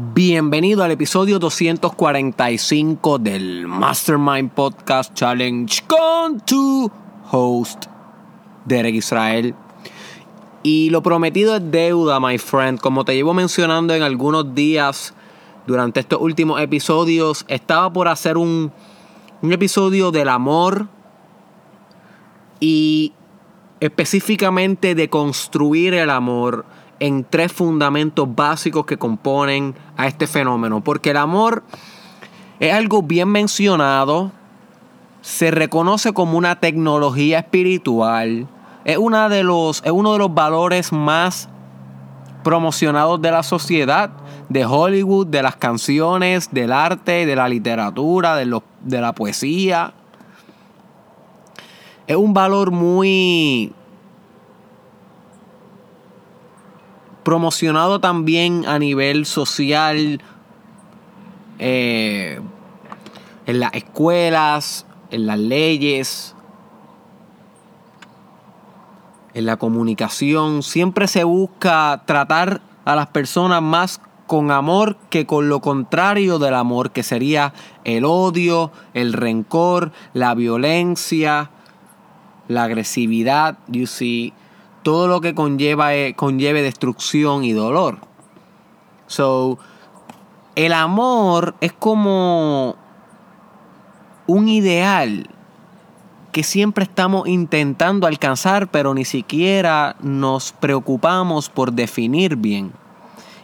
Bienvenido al episodio 245 del Mastermind Podcast Challenge con tu host, Derek Israel. Y lo prometido es deuda, my friend. Como te llevo mencionando en algunos días durante estos últimos episodios, estaba por hacer un, un episodio del amor y específicamente de construir el amor en tres fundamentos básicos que componen a este fenómeno. Porque el amor es algo bien mencionado, se reconoce como una tecnología espiritual, es, una de los, es uno de los valores más promocionados de la sociedad, de Hollywood, de las canciones, del arte, de la literatura, de, de la poesía. Es un valor muy promocionado también a nivel social, eh, en las escuelas, en las leyes, en la comunicación. Siempre se busca tratar a las personas más con amor que con lo contrario del amor, que sería el odio, el rencor, la violencia, la agresividad, you see todo lo que conlleva, eh, conlleve destrucción y dolor. So, el amor es como un ideal que siempre estamos intentando alcanzar, pero ni siquiera nos preocupamos por definir bien.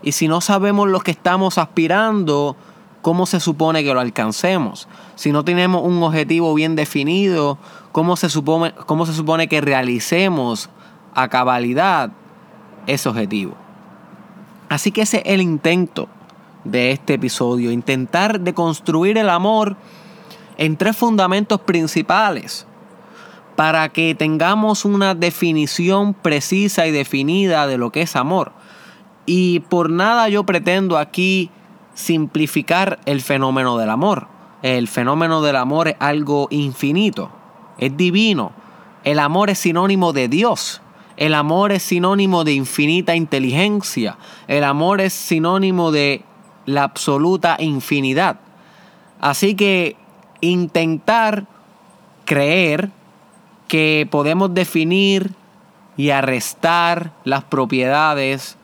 Y si no sabemos lo que estamos aspirando, ¿cómo se supone que lo alcancemos? Si no tenemos un objetivo bien definido, ¿cómo se supone, cómo se supone que realicemos a cabalidad ese objetivo. Así que ese es el intento de este episodio, intentar de construir el amor en tres fundamentos principales para que tengamos una definición precisa y definida de lo que es amor. Y por nada yo pretendo aquí simplificar el fenómeno del amor. El fenómeno del amor es algo infinito, es divino. El amor es sinónimo de Dios. El amor es sinónimo de infinita inteligencia. El amor es sinónimo de la absoluta infinidad. Así que intentar creer que podemos definir y arrestar las propiedades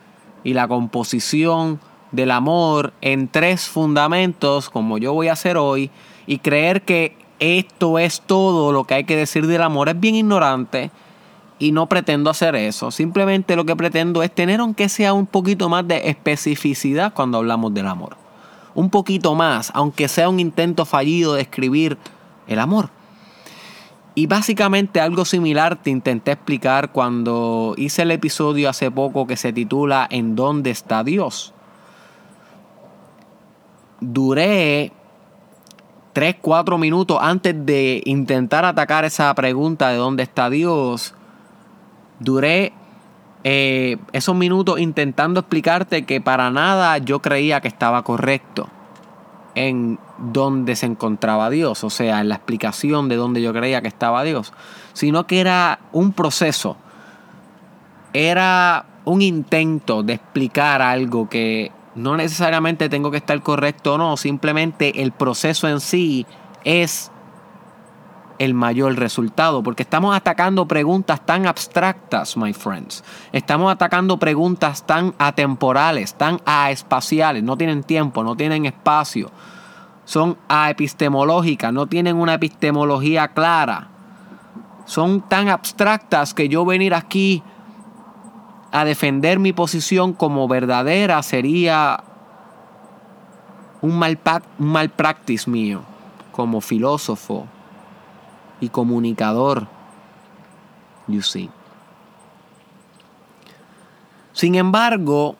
y la composición del amor en tres fundamentos, como yo voy a hacer hoy, y creer que esto es todo lo que hay que decir del amor es bien ignorante y no pretendo hacer eso. Simplemente lo que pretendo es tener aunque sea un poquito más de especificidad cuando hablamos del amor. Un poquito más, aunque sea un intento fallido de escribir el amor. Y básicamente algo similar te intenté explicar cuando hice el episodio hace poco que se titula ¿En dónde está Dios? Duré 3, 4 minutos antes de intentar atacar esa pregunta de dónde está Dios Duré eh, esos minutos intentando explicarte que para nada yo creía que estaba correcto en dónde se encontraba Dios, o sea, en la explicación de dónde yo creía que estaba Dios, sino que era un proceso, era un intento de explicar algo que no necesariamente tengo que estar correcto o no, simplemente el proceso en sí es el mayor resultado, porque estamos atacando preguntas tan abstractas, my friends. Estamos atacando preguntas tan atemporales, tan aespaciales, no tienen tiempo, no tienen espacio. Son aepistemológicas, no tienen una epistemología clara. Son tan abstractas que yo venir aquí a defender mi posición como verdadera sería un mal, un mal practice mío como filósofo y comunicador. You see. Sin embargo,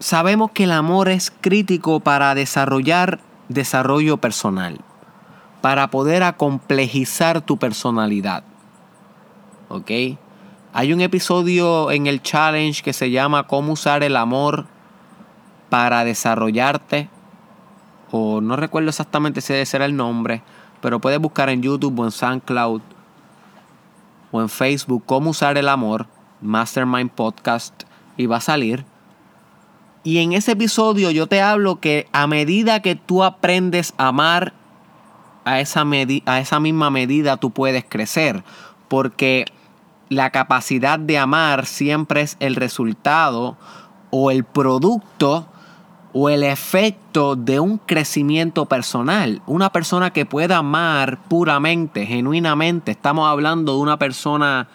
sabemos que el amor es crítico para desarrollar desarrollo personal, para poder acomplejizar tu personalidad. ¿Ok? Hay un episodio en el challenge que se llama Cómo usar el amor para desarrollarte. O no recuerdo exactamente si ese era el nombre pero puedes buscar en YouTube o en SoundCloud o en Facebook cómo usar el amor, Mastermind Podcast, y va a salir. Y en ese episodio yo te hablo que a medida que tú aprendes a amar, a esa, a esa misma medida tú puedes crecer. Porque la capacidad de amar siempre es el resultado o el producto o el efecto de un crecimiento personal. Una persona que pueda amar puramente, genuinamente. Estamos hablando de una persona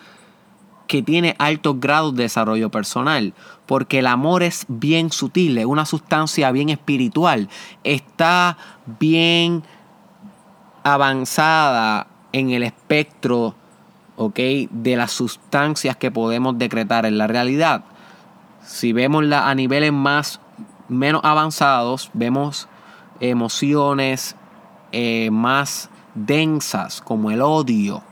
que tiene altos grados de desarrollo personal, porque el amor es bien sutil, es una sustancia bien espiritual, está bien avanzada en el espectro de las sustancias que podemos decretar en la realidad. Si vemos a niveles más menos avanzados, vemos emociones eh, más densas como el odio.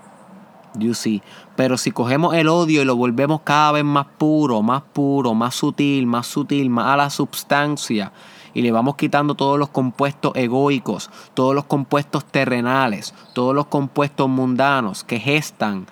You see. Pero si cogemos el odio y lo volvemos cada vez más puro, más puro, más sutil, más sutil, más a la sustancia, y le vamos quitando todos los compuestos egoicos, todos los compuestos terrenales, todos los compuestos mundanos que gestan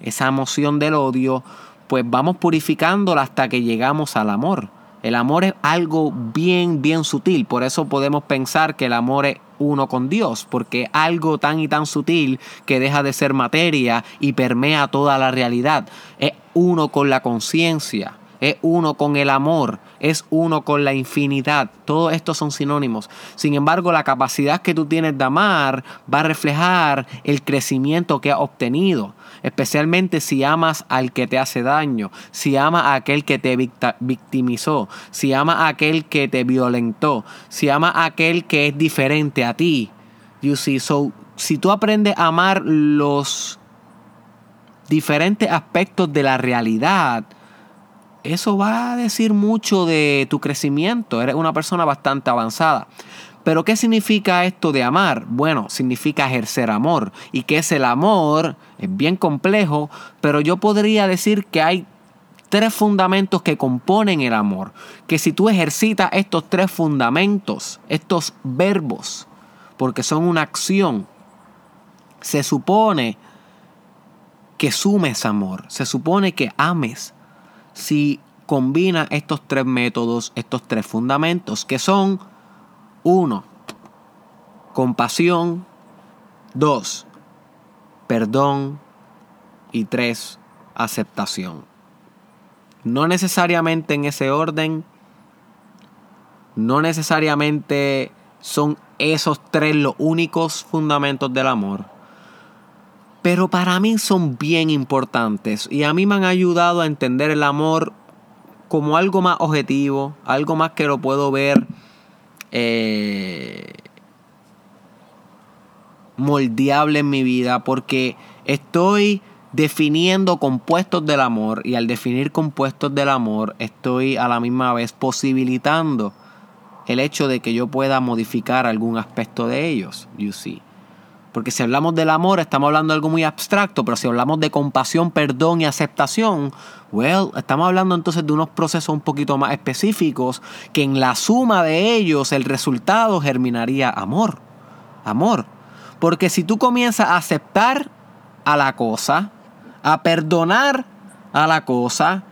esa emoción del odio, pues vamos purificándola hasta que llegamos al amor. El amor es algo bien, bien sutil. Por eso podemos pensar que el amor es uno con Dios, porque es algo tan y tan sutil que deja de ser materia y permea toda la realidad. Es uno con la conciencia es uno con el amor, es uno con la infinidad. Todos estos son sinónimos. Sin embargo, la capacidad que tú tienes de amar va a reflejar el crecimiento que has obtenido, especialmente si amas al que te hace daño, si amas a aquel que te victimizó, si amas a aquel que te violentó, si amas a aquel que es diferente a ti. You see, so si tú aprendes a amar los diferentes aspectos de la realidad, eso va a decir mucho de tu crecimiento. Eres una persona bastante avanzada. Pero ¿qué significa esto de amar? Bueno, significa ejercer amor. ¿Y qué es el amor? Es bien complejo, pero yo podría decir que hay tres fundamentos que componen el amor. Que si tú ejercitas estos tres fundamentos, estos verbos, porque son una acción, se supone que sumes amor, se supone que ames si combina estos tres métodos, estos tres fundamentos, que son uno, compasión, dos, perdón. Y tres, aceptación. No necesariamente en ese orden, no necesariamente son esos tres los únicos fundamentos del amor. Pero para mí son bien importantes y a mí me han ayudado a entender el amor como algo más objetivo, algo más que lo puedo ver eh, moldeable en mi vida, porque estoy definiendo compuestos del amor y al definir compuestos del amor estoy a la misma vez posibilitando el hecho de que yo pueda modificar algún aspecto de ellos, you see. Porque si hablamos del amor, estamos hablando de algo muy abstracto, pero si hablamos de compasión, perdón y aceptación, well, estamos hablando entonces de unos procesos un poquito más específicos que en la suma de ellos el resultado germinaría amor. Amor. Porque si tú comienzas a aceptar a la cosa, a perdonar a la cosa,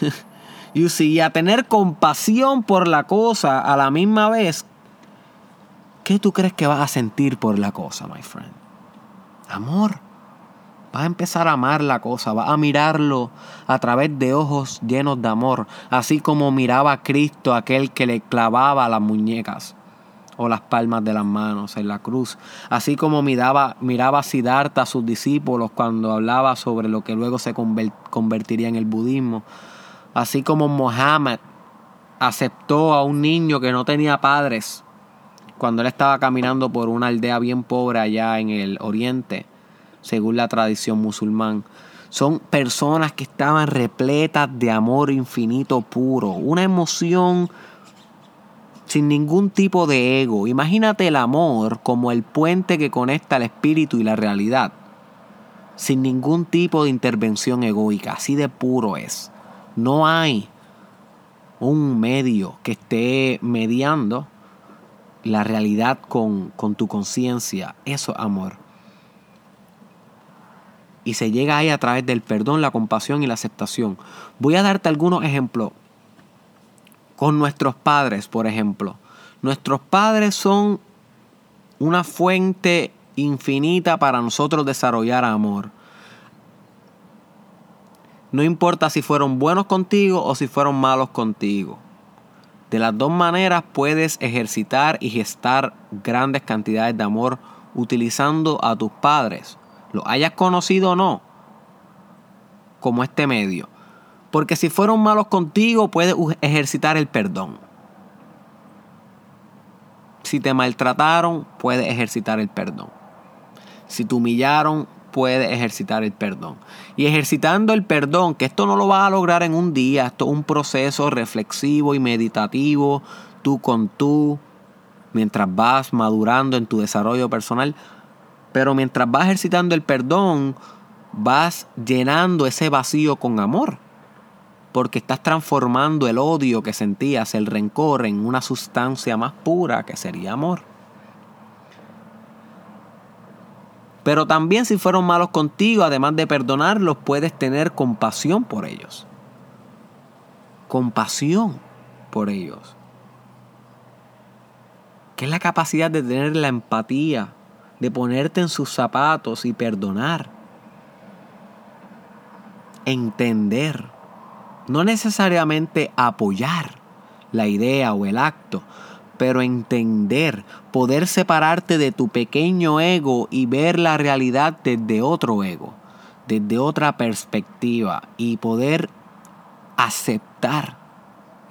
y a tener compasión por la cosa a la misma vez, ¿Qué tú crees que vas a sentir por la cosa, my friend? Amor. Vas a empezar a amar la cosa, vas a mirarlo a través de ojos llenos de amor, así como miraba a Cristo aquel que le clavaba las muñecas o las palmas de las manos en la cruz, así como miraba, miraba Siddhartha a sus discípulos cuando hablaba sobre lo que luego se convertiría en el budismo, así como Mohammed aceptó a un niño que no tenía padres cuando él estaba caminando por una aldea bien pobre allá en el oriente, según la tradición musulmán. Son personas que estaban repletas de amor infinito puro, una emoción sin ningún tipo de ego. Imagínate el amor como el puente que conecta el espíritu y la realidad, sin ningún tipo de intervención egoica, así de puro es. No hay un medio que esté mediando la realidad con, tu conciencia. Eso es amor. Y se llega ahí a través del perdón, la compasión y la aceptación. Voy a darte algunos ejemplos con nuestros padres, por ejemplo. Nuestros padres son una fuente infinita para nosotros desarrollar amor. No importa si fueron buenos contigo o si fueron malos contigo. De las dos maneras puedes ejercitar y gestar grandes cantidades de amor utilizando a tus padres, lo hayas conocido o no, como este medio. Porque si fueron malos contigo, puedes ejercitar el perdón. Si te maltrataron, puedes ejercitar el perdón. Si te humillaron, puede ejercitar el perdón. Y ejercitando el perdón, que esto no lo vas a lograr en un día, esto es un proceso reflexivo y meditativo, tú con tú, mientras vas madurando en tu desarrollo personal. Pero mientras vas ejercitando el perdón, vas llenando ese vacío con amor. Porque estás transformando el odio que sentías, el rencor, en una sustancia más pura que sería amor. Pero también si fueron malos contigo, además de perdonarlos, puedes tener compasión por ellos. Compasión por ellos. Que es la capacidad de tener la empatía, de ponerte en sus zapatos y perdonar. Entender. No necesariamente apoyar la idea o el acto, pero entender, poder separarte de tu pequeño ego y ver la realidad desde otro ego, desde otra perspectiva y poder aceptar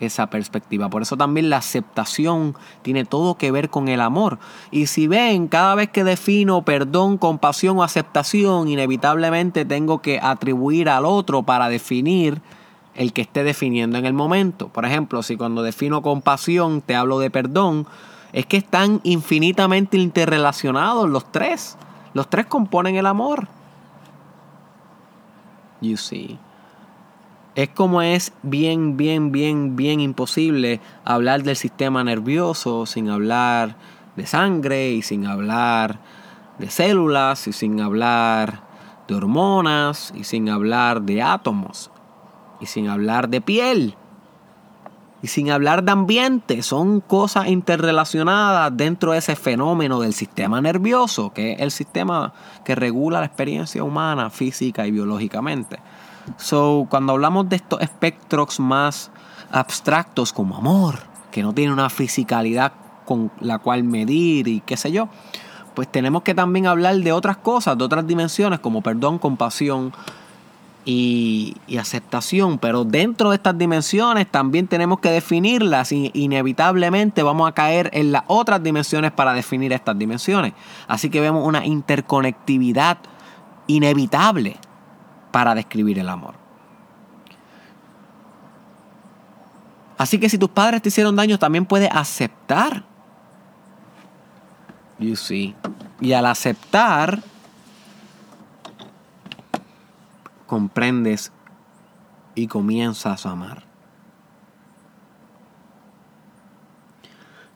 esa perspectiva. Por eso también la aceptación tiene todo que ver con el amor. Y si ven, cada vez que defino perdón, compasión o aceptación, inevitablemente tengo que atribuir al otro para definir el que esté definiendo en el momento. Por ejemplo, si cuando defino compasión te hablo de perdón, es que están infinitamente interrelacionados los tres. Los tres componen el amor. You see. Es como es bien, bien, bien, bien imposible hablar del sistema nervioso sin hablar de sangre y sin hablar de células y sin hablar de hormonas y sin hablar de átomos y sin hablar de piel y sin hablar de ambiente. Son cosas interrelacionadas dentro de ese fenómeno del sistema nervioso, que es el sistema que regula la experiencia humana física y biológicamente. So, cuando hablamos de estos espectros más abstractos como amor, que no tiene una fisicalidad con la cual medir y qué sé yo, pues tenemos que también hablar de otras cosas, de otras dimensiones como perdón, compasión, y, aceptación, pero dentro de estas dimensiones también tenemos que definirlas y inevitablemente vamos a caer en las otras dimensiones para definir estas dimensiones. Así que vemos una interconectividad inevitable para describir el amor. Así que si tus padres te hicieron daño, también puedes aceptar. You see. Y al aceptar, comprendes y comienzas a amar.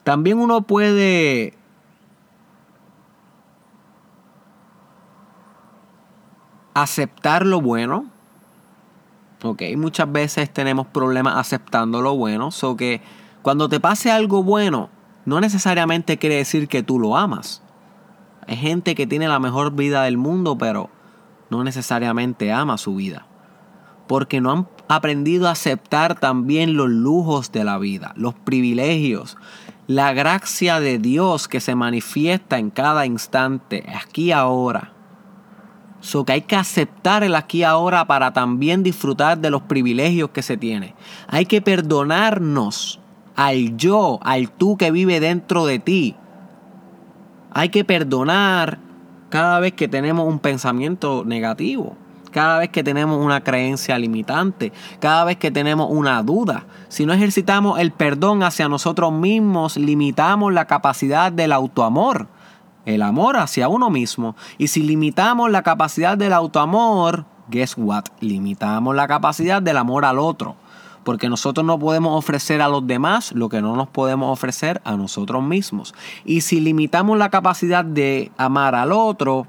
También uno puede aceptar lo bueno. Ok, muchas veces tenemos problemas aceptando lo bueno. So que cuando te pase algo bueno, no necesariamente quiere decir que tú lo amas. Hay gente que tiene la mejor vida del mundo, pero no necesariamente ama su vida. Porque no han aprendido a aceptar también los lujos de la vida, los privilegios, la gracia de Dios que se manifiesta en cada instante, aquí ahora. So que hay que aceptar el aquí ahora para también disfrutar de los privilegios que se tiene. Hay que perdonarnos al yo, al tú que vive dentro de ti. Hay que perdonar cada vez que tenemos un pensamiento negativo, cada vez que tenemos una creencia limitante, cada vez que tenemos una duda. Si no ejercitamos el perdón hacia nosotros mismos, limitamos la capacidad del autoamor, el amor hacia uno mismo. Y si limitamos la capacidad del autoamor, guess what? Limitamos la capacidad del amor al otro porque nosotros no podemos ofrecer a los demás lo que no nos podemos ofrecer a nosotros mismos. Y si limitamos la capacidad de amar al otro,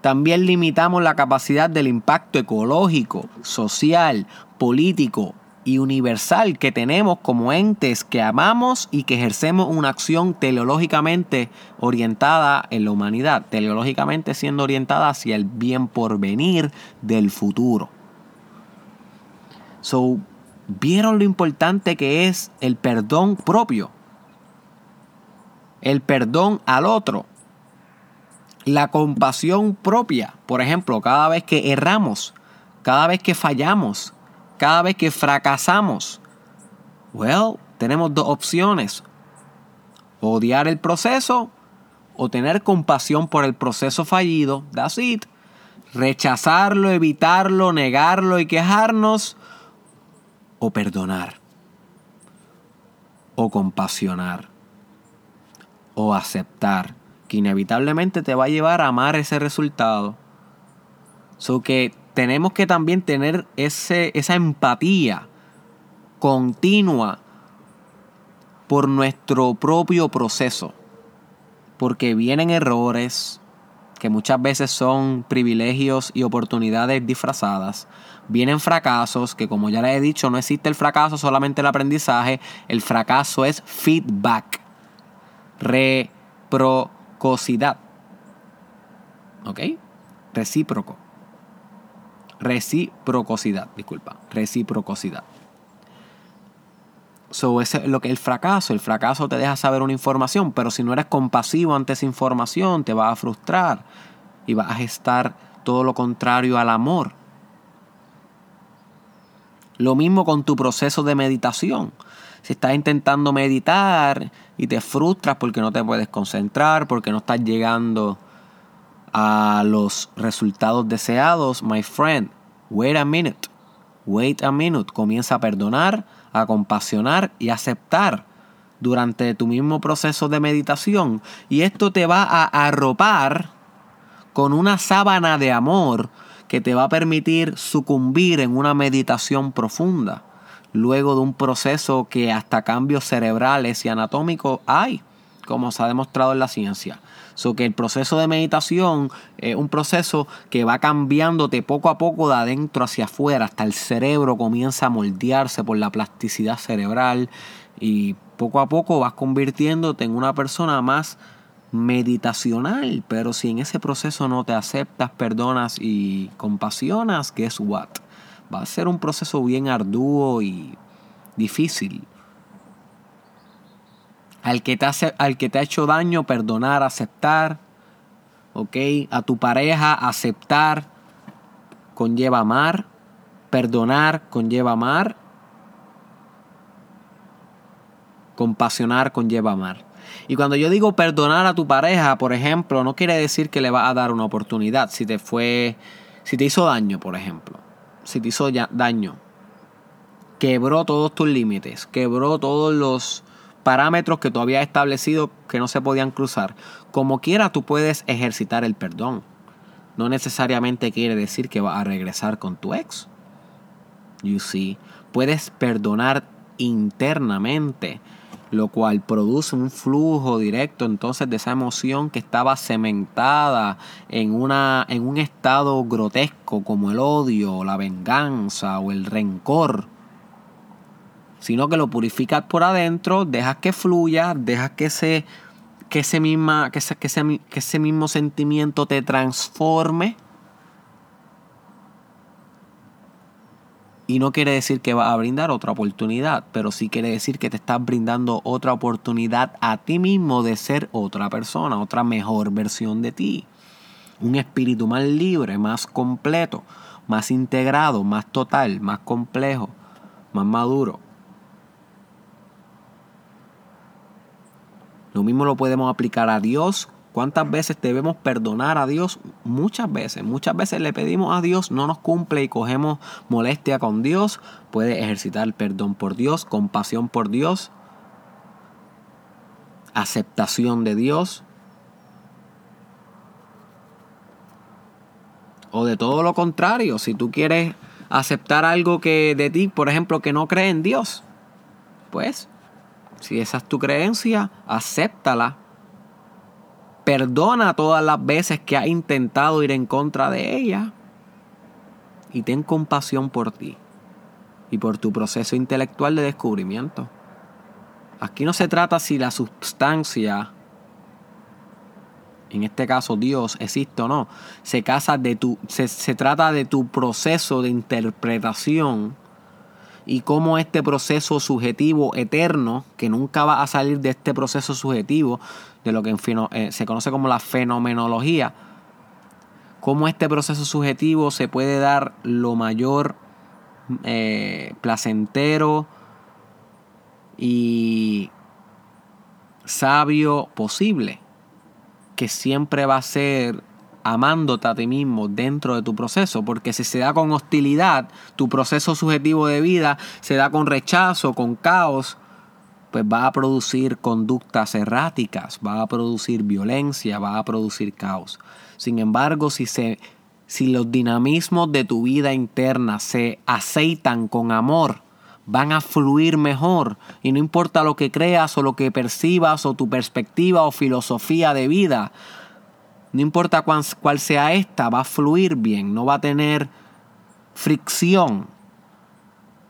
también limitamos la capacidad del impacto ecológico, social, político y universal que tenemos como entes que amamos y que ejercemos una acción teleológicamente orientada en la humanidad, teleológicamente siendo orientada hacia el bien por venir del futuro. So, ¿vieron lo importante que es el perdón propio? El perdón al otro. La compasión propia. Por ejemplo, cada vez que erramos, cada vez que fallamos, cada vez que fracasamos. Well, tenemos dos opciones. Odiar el proceso o tener compasión por el proceso fallido. That's it. Rechazarlo, evitarlo, negarlo y quejarnos. O perdonar. O compasionar. O aceptar. Que inevitablemente te va a llevar a amar ese resultado. So que tenemos que también tener ese, esa empatía continua por nuestro propio proceso. Porque vienen errores que muchas veces son privilegios y oportunidades disfrazadas. Vienen fracasos que como ya les he dicho no existe el fracaso, solamente el aprendizaje. El fracaso es feedback. Reciprocidad. ¿Ok? Recíproco. Reciprocidad, disculpa. Reciprocidad. So, es lo que el fracaso. El fracaso te deja saber una información, pero si no eres compasivo ante esa información, te va a frustrar y vas a gestar todo lo contrario al amor. Lo mismo con tu proceso de meditación. Si estás intentando meditar y te frustras porque no te puedes concentrar, porque no estás llegando a los resultados deseados, my friend, wait a minute, wait a minute, comienza a perdonar, a compasionar y aceptar durante tu mismo proceso de meditación. Y esto te va a arropar con una sábana de amor que te va a permitir sucumbir en una meditación profunda luego de un proceso que hasta cambios cerebrales y anatómicos hay, como se ha demostrado en la ciencia. So que el proceso de meditación es un proceso que va cambiándote poco a poco de adentro hacia afuera, hasta el cerebro comienza a moldearse por la plasticidad cerebral y poco a poco vas convirtiéndote en una persona más meditacional, pero si en ese proceso no te aceptas, perdonas y compasionas, guess what? Va a ser un proceso bien arduo y difícil al que te, hace, al que te ha hecho daño, perdonar, aceptar. ¿Ok? A tu pareja, aceptar, conlleva amar. Perdonar, conlleva amar. Compasionar, conlleva amar. Y cuando yo digo perdonar a tu pareja, por ejemplo, no quiere decir que le vas a dar una oportunidad. Si te fue, si te hizo daño, por ejemplo. Si te hizo daño. Quebró todos tus límites. Quebró todos los parámetros que tú habías establecido que no se podían cruzar. Como quiera, tú puedes ejercitar el perdón. No necesariamente quiere decir que vas a regresar con tu ex. You see, puedes perdonar internamente, lo cual produce un flujo directo entonces de esa emoción que estaba cementada en, una, en un estado grotesco como el odio, la venganza o el rencor sino que lo purificas por adentro, dejas que fluya, dejas que ese, que ese, misma, que ese, que que ese mismo sentimiento te transforme. Y no quiere decir que va a brindar otra oportunidad, pero sí quiere decir que te estás brindando otra oportunidad a ti mismo de ser otra persona, otra mejor versión de ti. Un espíritu más libre, más completo, más integrado, más total, más complejo, más maduro. Lo mismo lo podemos aplicar a Dios. ¿Cuántas veces debemos perdonar a Dios? Muchas veces. Muchas veces le pedimos a Dios, no nos cumple y cogemos molestia con Dios. Puede ejercitar perdón por Dios, compasión por Dios, aceptación de Dios. O de todo lo contrario, si tú quieres aceptar algo que de ti, por ejemplo, que no cree en Dios, pues si esa es tu creencia, acéptala. Perdona todas las veces que has intentado ir en contra de ella. Y ten compasión por ti. y por tu proceso intelectual de descubrimiento. Aquí no se trata si la sustancia, en este caso Dios, existe o no. Se, casa de tu, se, se trata de tu proceso de interpretación y cómo este proceso subjetivo eterno, que nunca va a salir de este proceso subjetivo, de lo que eh, se conoce como la fenomenología, cómo este proceso subjetivo se puede dar lo mayor eh, placentero y sabio posible, que siempre va a ser amándote a ti mismo dentro de tu proceso, porque si se da con hostilidad, tu proceso subjetivo de vida se da con rechazo, con caos, pues va a producir conductas erráticas, va a producir violencia, va a producir caos. Sin embargo, si se si los dinamismos de tu vida interna se aceitan con amor, van a fluir mejor. Y no importa lo que creas o lo que percibas o tu perspectiva o filosofía de vida, no importa cuál, sea esta, va a fluir bien, no va a tener fricción,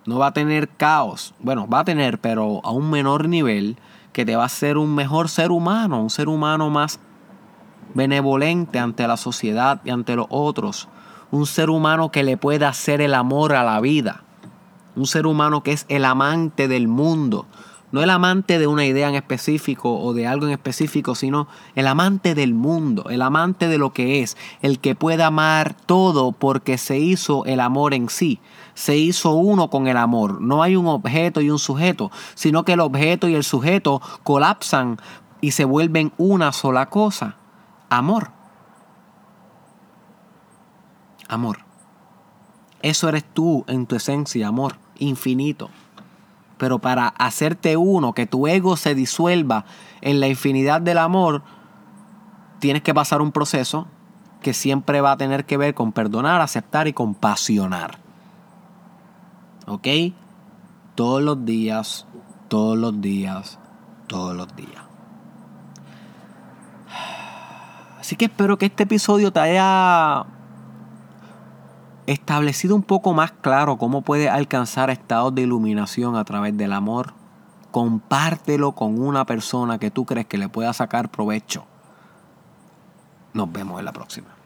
no va a tener caos. Bueno, va a tener, pero a un menor nivel que te va a hacer un mejor ser humano, un ser humano más benevolente ante la sociedad y ante los otros. Un ser humano que le pueda hacer el amor a la vida. Un ser humano que es el amante del mundo. No el amante de una idea en específico o de algo en específico, sino el amante del mundo, el amante de lo que es, el que pueda amar todo porque se hizo el amor en sí, se hizo uno con el amor. No hay un objeto y un sujeto, sino que el objeto y el sujeto colapsan y se vuelven una sola cosa, amor. Amor. Eso eres tú en tu esencia, amor, infinito. Pero para hacerte uno, que tu ego se disuelva en la infinidad del amor, tienes que pasar un proceso que siempre va a tener que ver con perdonar, aceptar y compasionar. ¿Ok? Todos los días, todos los días, todos los días. Así que espero que este episodio te haya establecido un poco más claro cómo puedes alcanzar estados de iluminación a través del amor, compártelo con una persona que tú crees que le pueda sacar provecho. Nos vemos en la próxima.